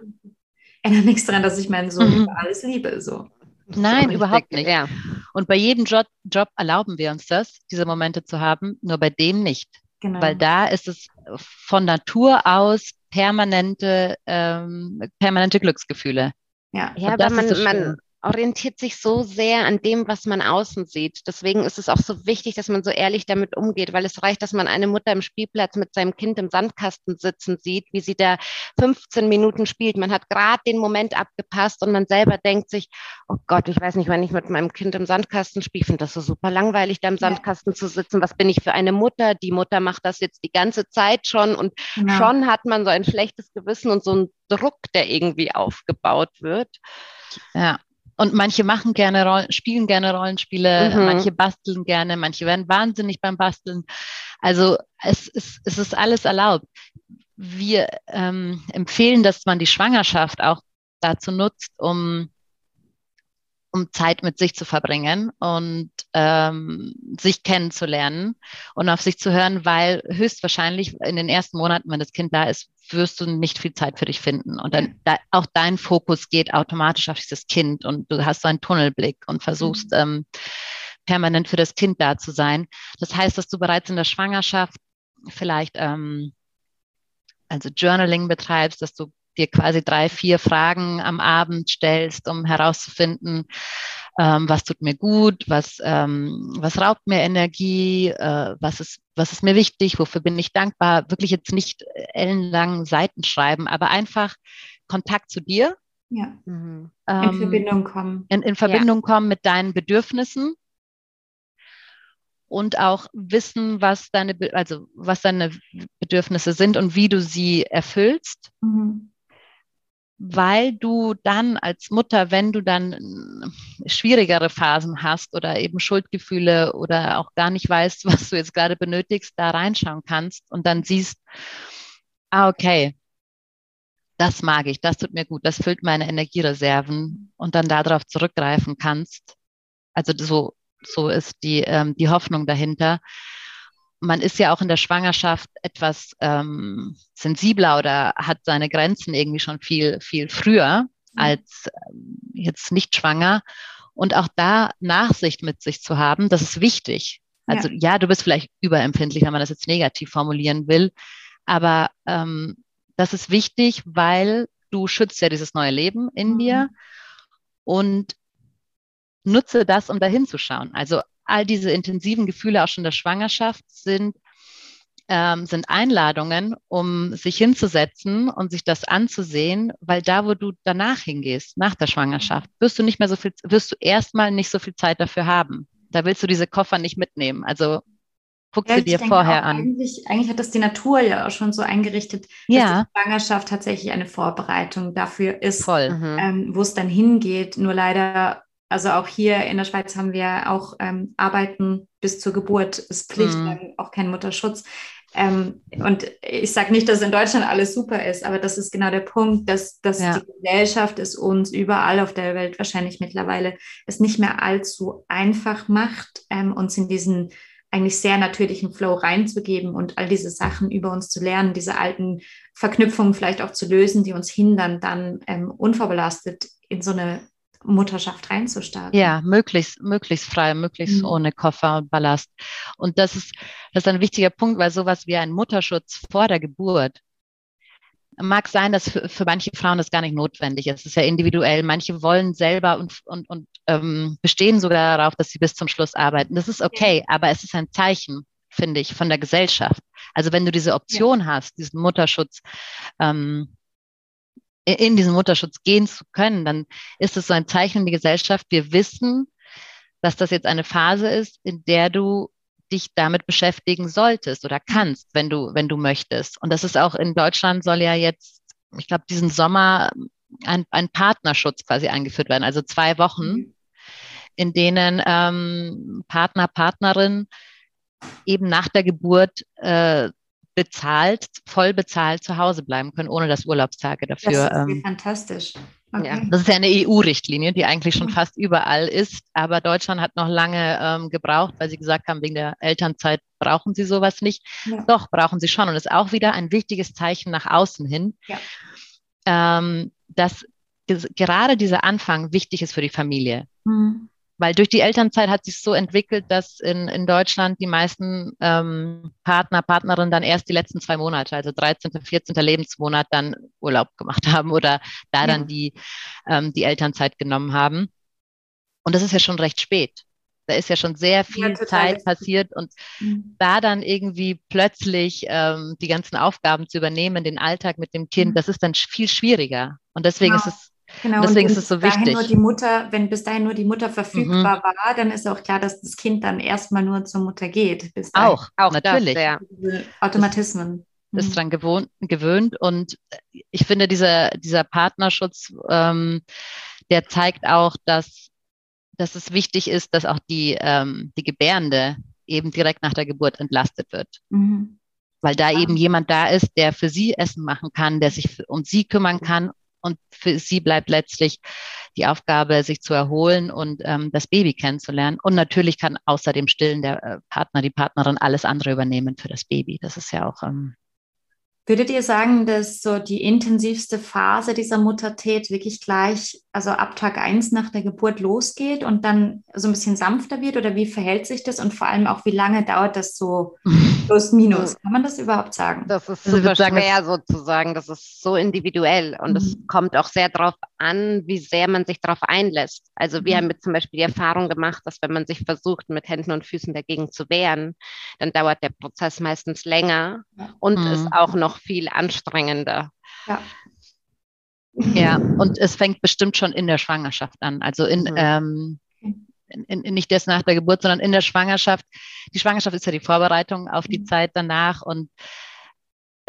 Ändert nichts daran, dass ich meinen Sohn mhm. über alles liebe. So. Nein, überhaupt nicht. Ja. Und bei jedem Job, Job erlauben wir uns das, diese Momente zu haben, nur bei dem nicht. Genau. Weil da ist es von Natur aus permanente, ähm, permanente Glücksgefühle. Ja, ja aber man, man, orientiert sich so sehr an dem, was man außen sieht. Deswegen ist es auch so wichtig, dass man so ehrlich damit umgeht, weil es reicht, dass man eine Mutter im Spielplatz mit seinem Kind im Sandkasten sitzen sieht, wie sie da 15 Minuten spielt. Man hat gerade den Moment abgepasst und man selber denkt sich, oh Gott, ich weiß nicht, wenn ich mit meinem Kind im Sandkasten spiele, finde das so super langweilig, da im Sandkasten zu sitzen. Was bin ich für eine Mutter? Die Mutter macht das jetzt die ganze Zeit schon und genau. schon hat man so ein schlechtes Gewissen und so einen Druck, der irgendwie aufgebaut wird. Ja. Und manche machen gerne Rollen, spielen gerne Rollenspiele, mhm. manche basteln gerne, manche werden wahnsinnig beim Basteln. Also es ist, es ist alles erlaubt. Wir ähm, empfehlen, dass man die Schwangerschaft auch dazu nutzt, um um Zeit mit sich zu verbringen und ähm, sich kennenzulernen und auf sich zu hören, weil höchstwahrscheinlich in den ersten Monaten, wenn das Kind da ist, wirst du nicht viel Zeit für dich finden. Und dann da, auch dein Fokus geht automatisch auf dieses Kind und du hast so einen Tunnelblick und versuchst mhm. ähm, permanent für das Kind da zu sein. Das heißt, dass du bereits in der Schwangerschaft vielleicht ähm, also Journaling betreibst, dass du dir quasi drei, vier Fragen am Abend stellst, um herauszufinden, ähm, was tut mir gut, was, ähm, was raubt mir Energie, äh, was, ist, was ist mir wichtig, wofür bin ich dankbar. Wirklich jetzt nicht ellenlang Seiten schreiben, aber einfach Kontakt zu dir. Ja. Mhm. in ähm, Verbindung kommen. In, in Verbindung ja. kommen mit deinen Bedürfnissen und auch wissen, was deine, also was deine Bedürfnisse sind und wie du sie erfüllst. Mhm weil du dann als Mutter, wenn du dann schwierigere Phasen hast oder eben Schuldgefühle oder auch gar nicht weißt, was du jetzt gerade benötigst, da reinschauen kannst und dann siehst, ah, okay, das mag ich, das tut mir gut, das füllt meine Energiereserven und dann darauf zurückgreifen kannst. Also so, so ist die, ähm, die Hoffnung dahinter man ist ja auch in der Schwangerschaft etwas ähm, sensibler oder hat seine Grenzen irgendwie schon viel, viel früher mhm. als ähm, jetzt nicht schwanger. Und auch da Nachsicht mit sich zu haben, das ist wichtig. Also ja, ja du bist vielleicht überempfindlich, wenn man das jetzt negativ formulieren will. Aber ähm, das ist wichtig, weil du schützt ja dieses neue Leben in mhm. dir und nutze das, um dahin zu schauen. Also all diese intensiven Gefühle auch schon der Schwangerschaft sind, ähm, sind Einladungen, um sich hinzusetzen und sich das anzusehen, weil da, wo du danach hingehst, nach der Schwangerschaft, wirst du nicht mehr so viel, wirst du erstmal nicht so viel Zeit dafür haben. Da willst du diese Koffer nicht mitnehmen. Also Guck ja, sie dir vorher an. Eigentlich, eigentlich, hat das die Natur ja auch schon so eingerichtet, ja. dass die Schwangerschaft tatsächlich eine Vorbereitung dafür ist, Voll. Mhm. Ähm, wo es dann hingeht. Nur leider, also auch hier in der Schweiz haben wir auch ähm, Arbeiten bis zur Geburt ist Pflicht, mhm. auch kein Mutterschutz. Ähm, und ich sage nicht, dass in Deutschland alles super ist, aber das ist genau der Punkt, dass, dass ja. die Gesellschaft es uns überall auf der Welt wahrscheinlich mittlerweile es nicht mehr allzu einfach macht, ähm, uns in diesen eigentlich sehr natürlichen Flow reinzugeben und all diese Sachen über uns zu lernen, diese alten Verknüpfungen vielleicht auch zu lösen, die uns hindern, dann ähm, unvorbelastet in so eine Mutterschaft reinzustarten. Ja, möglichst, möglichst frei, möglichst mhm. ohne Koffer und Ballast. Und das ist, das ist ein wichtiger Punkt, weil sowas wie ein Mutterschutz vor der Geburt mag sein, dass für, für manche Frauen das gar nicht notwendig ist. Es ist ja individuell. Manche wollen selber und, und, und ähm, bestehen sogar darauf, dass sie bis zum Schluss arbeiten. Das ist okay, aber es ist ein Zeichen, finde ich, von der Gesellschaft. Also wenn du diese Option ja. hast, diesen Mutterschutz ähm, in diesen Mutterschutz gehen zu können, dann ist es so ein Zeichen in die Gesellschaft. Wir wissen, dass das jetzt eine Phase ist, in der du dich damit beschäftigen solltest oder kannst, wenn du, wenn du möchtest. Und das ist auch in Deutschland soll ja jetzt, ich glaube, diesen Sommer ein, ein Partnerschutz quasi eingeführt werden, also zwei Wochen, mhm. in denen ähm, Partner, Partnerin eben nach der Geburt äh, bezahlt, voll bezahlt zu Hause bleiben können, ohne dass Urlaubstage dafür. Das ist ähm, fantastisch. Okay. Ja, das ist ja eine EU-Richtlinie, die eigentlich schon mhm. fast überall ist, aber Deutschland hat noch lange ähm, gebraucht, weil sie gesagt haben, wegen der Elternzeit brauchen sie sowas nicht. Ja. Doch, brauchen sie schon. Und das ist auch wieder ein wichtiges Zeichen nach außen hin, ja. ähm, dass gerade dieser Anfang wichtig ist für die Familie. Mhm weil durch die Elternzeit hat sich so entwickelt, dass in, in Deutschland die meisten ähm, Partner, Partnerinnen dann erst die letzten zwei Monate, also 13., 14. Lebensmonat dann Urlaub gemacht haben oder da ja. dann die, ähm, die Elternzeit genommen haben. Und das ist ja schon recht spät. Da ist ja schon sehr viel ja, Zeit passiert und mhm. da dann irgendwie plötzlich ähm, die ganzen Aufgaben zu übernehmen, den Alltag mit dem Kind, mhm. das ist dann viel schwieriger. Und deswegen genau. ist es Genau, deswegen ist es so wichtig. Nur die Mutter, wenn bis dahin nur die Mutter verfügbar mhm. war, dann ist auch klar, dass das Kind dann erstmal nur zur Mutter geht. Bis auch, auch natürlich. Das, ja. Automatismen. Das, ist mhm. dran gewohnt, gewöhnt und ich finde, dieser, dieser Partnerschutz, ähm, der zeigt auch, dass, dass es wichtig ist, dass auch die, ähm, die Gebärende eben direkt nach der Geburt entlastet wird. Mhm weil da eben jemand da ist, der für sie Essen machen kann, der sich um sie kümmern kann und für sie bleibt letztlich die Aufgabe, sich zu erholen und ähm, das Baby kennenzulernen. Und natürlich kann außer dem Stillen der äh, Partner, die Partnerin alles andere übernehmen für das Baby. Das ist ja auch ähm, Würdet ihr sagen, dass so die intensivste Phase dieser Muttertät wirklich gleich, also ab Tag 1 nach der Geburt losgeht und dann so ein bisschen sanfter wird? Oder wie verhält sich das? Und vor allem auch, wie lange dauert das so plus minus? Kann man das überhaupt sagen? Das ist super also schwer sozusagen. Das ist so individuell. Und es mhm. kommt auch sehr darauf an, wie sehr man sich darauf einlässt. Also wir mhm. haben jetzt zum Beispiel die Erfahrung gemacht, dass wenn man sich versucht, mit Händen und Füßen dagegen zu wehren, dann dauert der Prozess meistens länger und mhm. ist auch noch viel anstrengender. Ja. Ja, und es fängt bestimmt schon in der Schwangerschaft an. Also in, mhm. ähm, in, in, nicht erst nach der Geburt, sondern in der Schwangerschaft. Die Schwangerschaft ist ja die Vorbereitung auf die mhm. Zeit danach und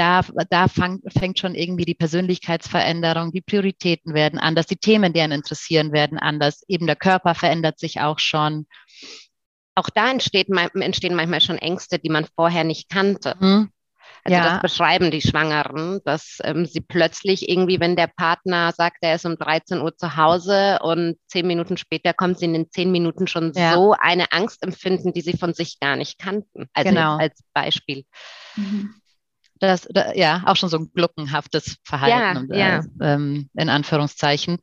da, da fang, fängt schon irgendwie die Persönlichkeitsveränderung, die Prioritäten werden anders, die Themen, die einen interessieren, werden anders. Eben der Körper verändert sich auch schon. Auch da entsteht, entstehen manchmal schon Ängste, die man vorher nicht kannte. Mhm. Also ja. das beschreiben die Schwangeren, dass ähm, sie plötzlich irgendwie, wenn der Partner sagt, er ist um 13 Uhr zu Hause und zehn Minuten später kommt sie in den zehn Minuten schon ja. so eine Angst empfinden, die sie von sich gar nicht kannten. Also genau. als Beispiel. Mhm. Das, da, ja, auch schon so ein gluckenhaftes Verhalten, ja, äh, ähm, in Anführungszeichen.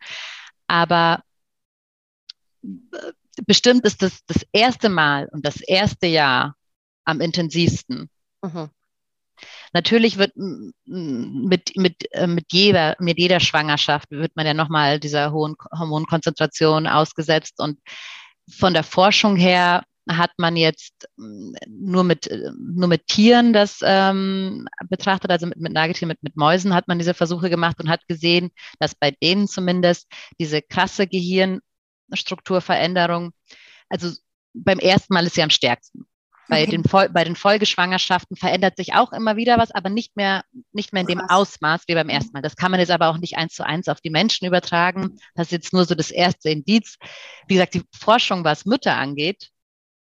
Aber äh, bestimmt ist das das erste Mal und das erste Jahr am intensivsten. Mhm. Natürlich wird mit, mit, äh, mit, jeder, mit jeder Schwangerschaft wird man ja nochmal dieser hohen Hormonkonzentration ausgesetzt und von der Forschung her hat man jetzt nur mit, nur mit Tieren das ähm, betrachtet, also mit, mit Nagetieren, mit, mit Mäusen hat man diese Versuche gemacht und hat gesehen, dass bei denen zumindest diese krasse Gehirnstrukturveränderung, also beim ersten Mal ist sie am stärksten. Bei, okay. den, bei den Folgeschwangerschaften verändert sich auch immer wieder was, aber nicht mehr, nicht mehr in dem Ausmaß wie beim ersten Mal. Das kann man jetzt aber auch nicht eins zu eins auf die Menschen übertragen. Das ist jetzt nur so das erste Indiz. Wie gesagt, die Forschung, was Mütter angeht,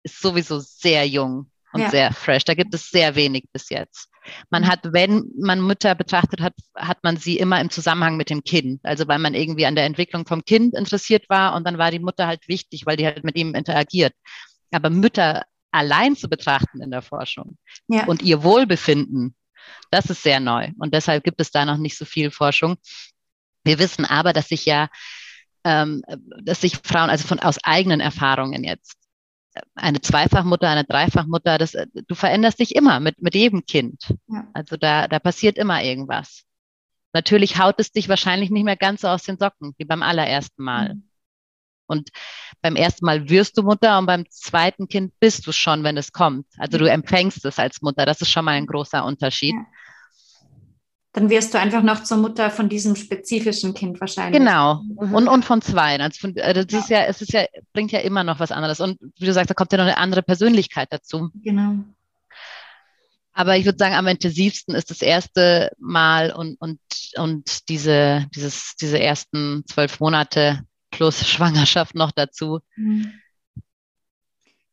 ist sowieso sehr jung und ja. sehr fresh. Da gibt es sehr wenig bis jetzt. Man hat, wenn man Mütter betrachtet hat, hat man sie immer im Zusammenhang mit dem Kind. Also weil man irgendwie an der Entwicklung vom Kind interessiert war und dann war die Mutter halt wichtig, weil die halt mit ihm interagiert. Aber Mütter allein zu betrachten in der Forschung ja. und ihr Wohlbefinden, das ist sehr neu. Und deshalb gibt es da noch nicht so viel Forschung. Wir wissen aber, dass sich ja, ähm, dass sich Frauen, also von aus eigenen Erfahrungen jetzt, eine Zweifachmutter, eine Dreifachmutter, das, du veränderst dich immer mit, mit jedem Kind. Ja. Also da, da passiert immer irgendwas. Natürlich haut es dich wahrscheinlich nicht mehr ganz so aus den Socken, wie beim allerersten Mal. Mhm. Und beim ersten Mal wirst du Mutter und beim zweiten Kind bist du schon, wenn es kommt. Also du empfängst es als Mutter. Das ist schon mal ein großer Unterschied. Ja. Dann wirst du einfach noch zur Mutter von diesem spezifischen Kind wahrscheinlich. Genau. Mhm. Und, und von zwei. Also also das ist ja, es ist ja, bringt ja immer noch was anderes. Und wie du sagst, da kommt ja noch eine andere Persönlichkeit dazu. Genau. Aber ich würde sagen, am intensivsten ist das erste Mal und, und, und diese, dieses, diese ersten zwölf Monate plus Schwangerschaft noch dazu. Mhm.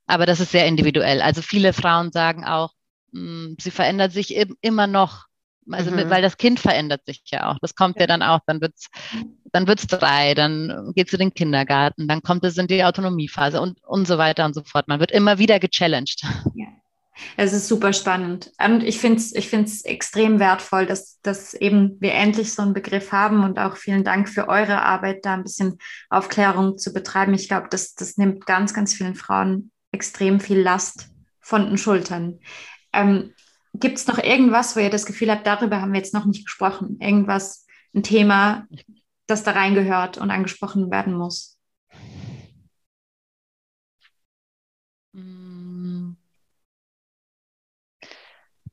Aber das ist sehr individuell. Also viele Frauen sagen auch, mh, hm, sie verändert sich immer noch. Also mhm. mit, weil das Kind verändert sich ja auch. Das kommt ja, ja dann auch. Dann wird's, dann wird's drei, dann geht es in den Kindergarten, dann kommt es in die Autonomiephase und, und so weiter und so fort. Man wird immer wieder gechallenged. Ja. Es ist super spannend. Und ich finde es ich find's extrem wertvoll, dass, dass eben wir endlich so einen Begriff haben und auch vielen Dank für eure Arbeit, da ein bisschen Aufklärung zu betreiben. Ich glaube, das, das nimmt ganz, ganz vielen Frauen extrem viel Last von den Schultern. Ähm, Gibt es noch irgendwas, wo ihr das Gefühl habt, darüber haben wir jetzt noch nicht gesprochen? Irgendwas, ein Thema, das da reingehört und angesprochen werden muss?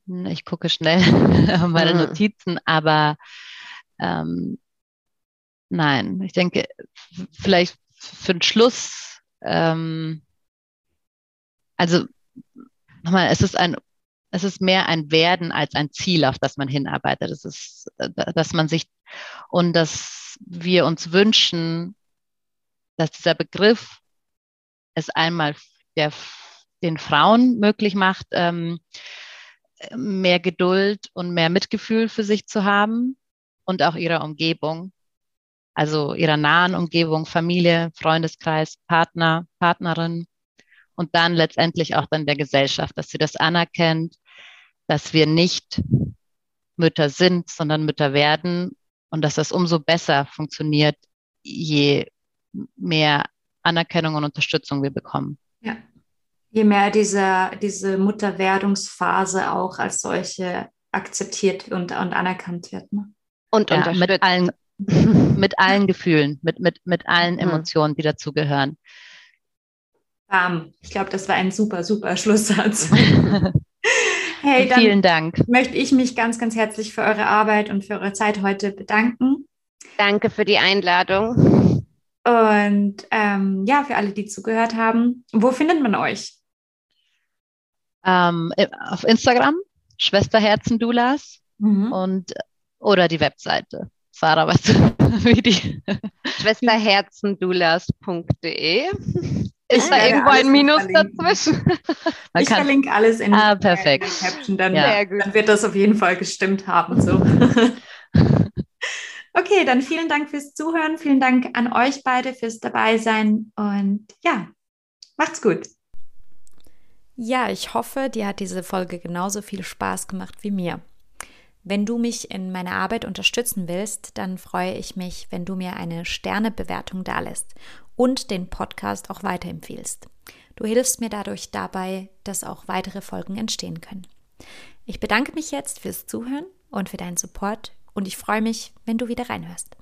Ich gucke schnell meine mhm. Notizen, aber ähm, nein, ich denke, vielleicht für den Schluss, ähm, also nochmal, es ist ein, es ist mehr ein Werden als ein Ziel, auf das man hinarbeitet. Es ist, dass man sich und dass wir uns wünschen, dass dieser Begriff es einmal der, den Frauen möglich macht, ähm, mehr Geduld und mehr Mitgefühl für sich zu haben und auch ihrer Umgebung, also ihrer nahen Umgebung, Familie, Freundeskreis, Partner, Partnerin. Und dann letztendlich auch dann der Gesellschaft, dass sie das anerkennt, dass wir nicht Mütter sind, sondern Mütter werden und dass das umso besser funktioniert, je mehr Anerkennung und Unterstützung wir bekommen. Ja, je mehr diese, diese Mutterwerdungsphase auch als solche akzeptiert und, und anerkannt wird. Ne? Und ja, mit allen, mit allen Gefühlen, mit, mit, mit allen mhm. Emotionen, die dazugehören. Bam. Ich glaube, das war ein super, super Schlusssatz. hey, dann vielen Dank. Möchte ich mich ganz, ganz herzlich für eure Arbeit und für eure Zeit heute bedanken. Danke für die Einladung. Und ähm, ja, für alle, die zugehört haben, wo findet man euch? ähm, auf Instagram, Schwesterherzen-Doulas mhm. und oder die Webseite. Sarah, was wie die? Schwesterherzendoulas.de. Ist da irgendwo ein Minus dazwischen? Man ich verlinke alles in, ah, perfekt. in Caption, dann, ja. dann wird das auf jeden Fall gestimmt haben. So. okay, dann vielen Dank fürs Zuhören. Vielen Dank an euch beide fürs Dabeisein und ja, macht's gut. Ja, ich hoffe, dir hat diese Folge genauso viel Spaß gemacht wie mir. Wenn du mich in meiner Arbeit unterstützen willst, dann freue ich mich, wenn du mir eine Sternebewertung dalässt und den Podcast auch weiterempfiehlst. Du hilfst mir dadurch dabei, dass auch weitere Folgen entstehen können. Ich bedanke mich jetzt fürs Zuhören und für deinen Support und ich freue mich, wenn du wieder reinhörst.